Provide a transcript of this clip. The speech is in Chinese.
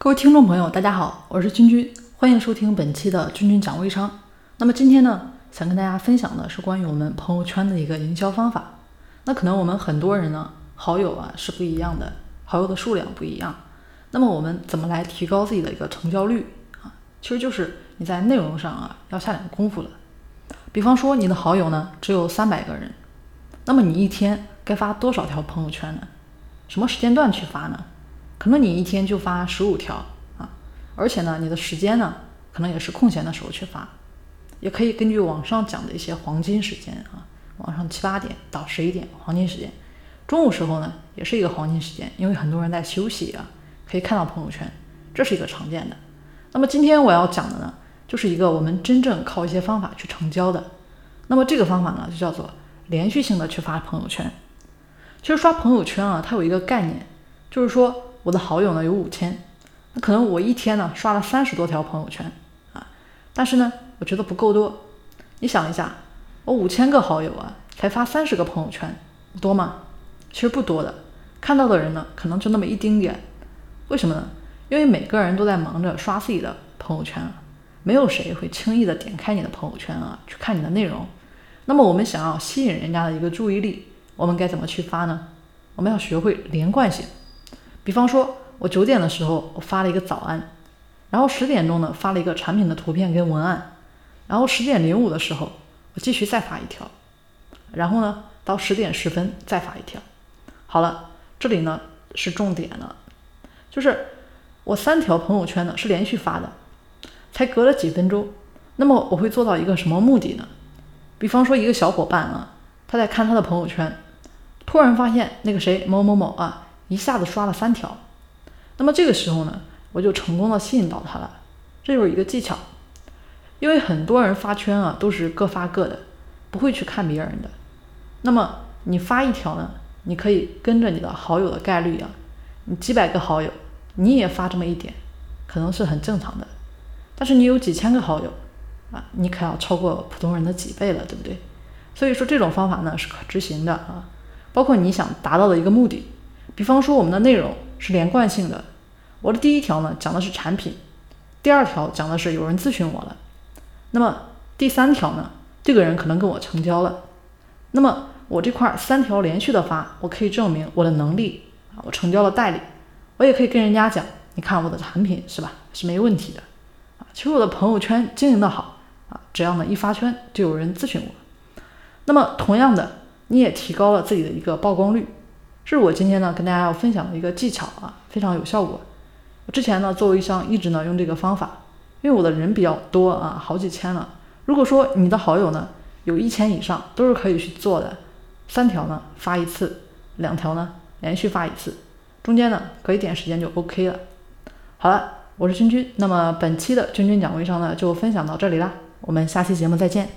各位听众朋友，大家好，我是君君，欢迎收听本期的君君讲微商。那么今天呢，想跟大家分享的是关于我们朋友圈的一个营销方法。那可能我们很多人呢，好友啊是不一样的，好友的数量不一样。那么我们怎么来提高自己的一个成交率啊？其实就是你在内容上啊要下点功夫了。比方说你的好友呢只有三百个人，那么你一天该发多少条朋友圈呢？什么时间段去发呢？可能你一天就发十五条啊，而且呢，你的时间呢，可能也是空闲的时候去发，也可以根据网上讲的一些黄金时间啊，网上七八点到十一点黄金时间，中午时候呢，也是一个黄金时间，因为很多人在休息啊，可以看到朋友圈，这是一个常见的。那么今天我要讲的呢，就是一个我们真正靠一些方法去成交的。那么这个方法呢，就叫做连续性的去发朋友圈。其实刷朋友圈啊，它有一个概念，就是说。我的好友呢有五千，那可能我一天呢刷了三十多条朋友圈啊，但是呢我觉得不够多。你想一下，我五千个好友啊，才发三十个朋友圈，多吗？其实不多的，看到的人呢可能就那么一丁点。为什么呢？因为每个人都在忙着刷自己的朋友圈啊，没有谁会轻易的点开你的朋友圈啊去看你的内容。那么我们想要吸引人家的一个注意力，我们该怎么去发呢？我们要学会连贯性。比方说，我九点的时候我发了一个早安，然后十点钟呢发了一个产品的图片跟文案，然后十点零五的时候我继续再发一条，然后呢到十点十分再发一条。好了，这里呢是重点了，就是我三条朋友圈呢是连续发的，才隔了几分钟，那么我会做到一个什么目的呢？比方说一个小伙伴啊，他在看他的朋友圈，突然发现那个谁某某某啊。一下子刷了三条，那么这个时候呢，我就成功的吸引到他了，这就是一个技巧。因为很多人发圈啊，都是各发各的，不会去看别人的。那么你发一条呢，你可以跟着你的好友的概率啊，你几百个好友，你也发这么一点，可能是很正常的。但是你有几千个好友啊，你可要超过普通人的几倍了，对不对？所以说这种方法呢是可执行的啊，包括你想达到的一个目的。比方说，我们的内容是连贯性的。我的第一条呢讲的是产品，第二条讲的是有人咨询我了，那么第三条呢，这个人可能跟我成交了。那么我这块三条连续的发，我可以证明我的能力啊，我成交了代理，我也可以跟人家讲，你看我的产品是吧，是没问题的啊。其实我的朋友圈经营的好啊，只要呢一发圈就有人咨询我。那么同样的，你也提高了自己的一个曝光率。是我今天呢跟大家要分享的一个技巧啊，非常有效果。我之前呢做微商一直呢用这个方法，因为我的人比较多啊，好几千了。如果说你的好友呢有一千以上，都是可以去做的。三条呢发一次，两条呢连续发一次，中间呢隔一点时间就 OK 了。好了，我是君君，那么本期的君君讲微商呢就分享到这里啦，我们下期节目再见。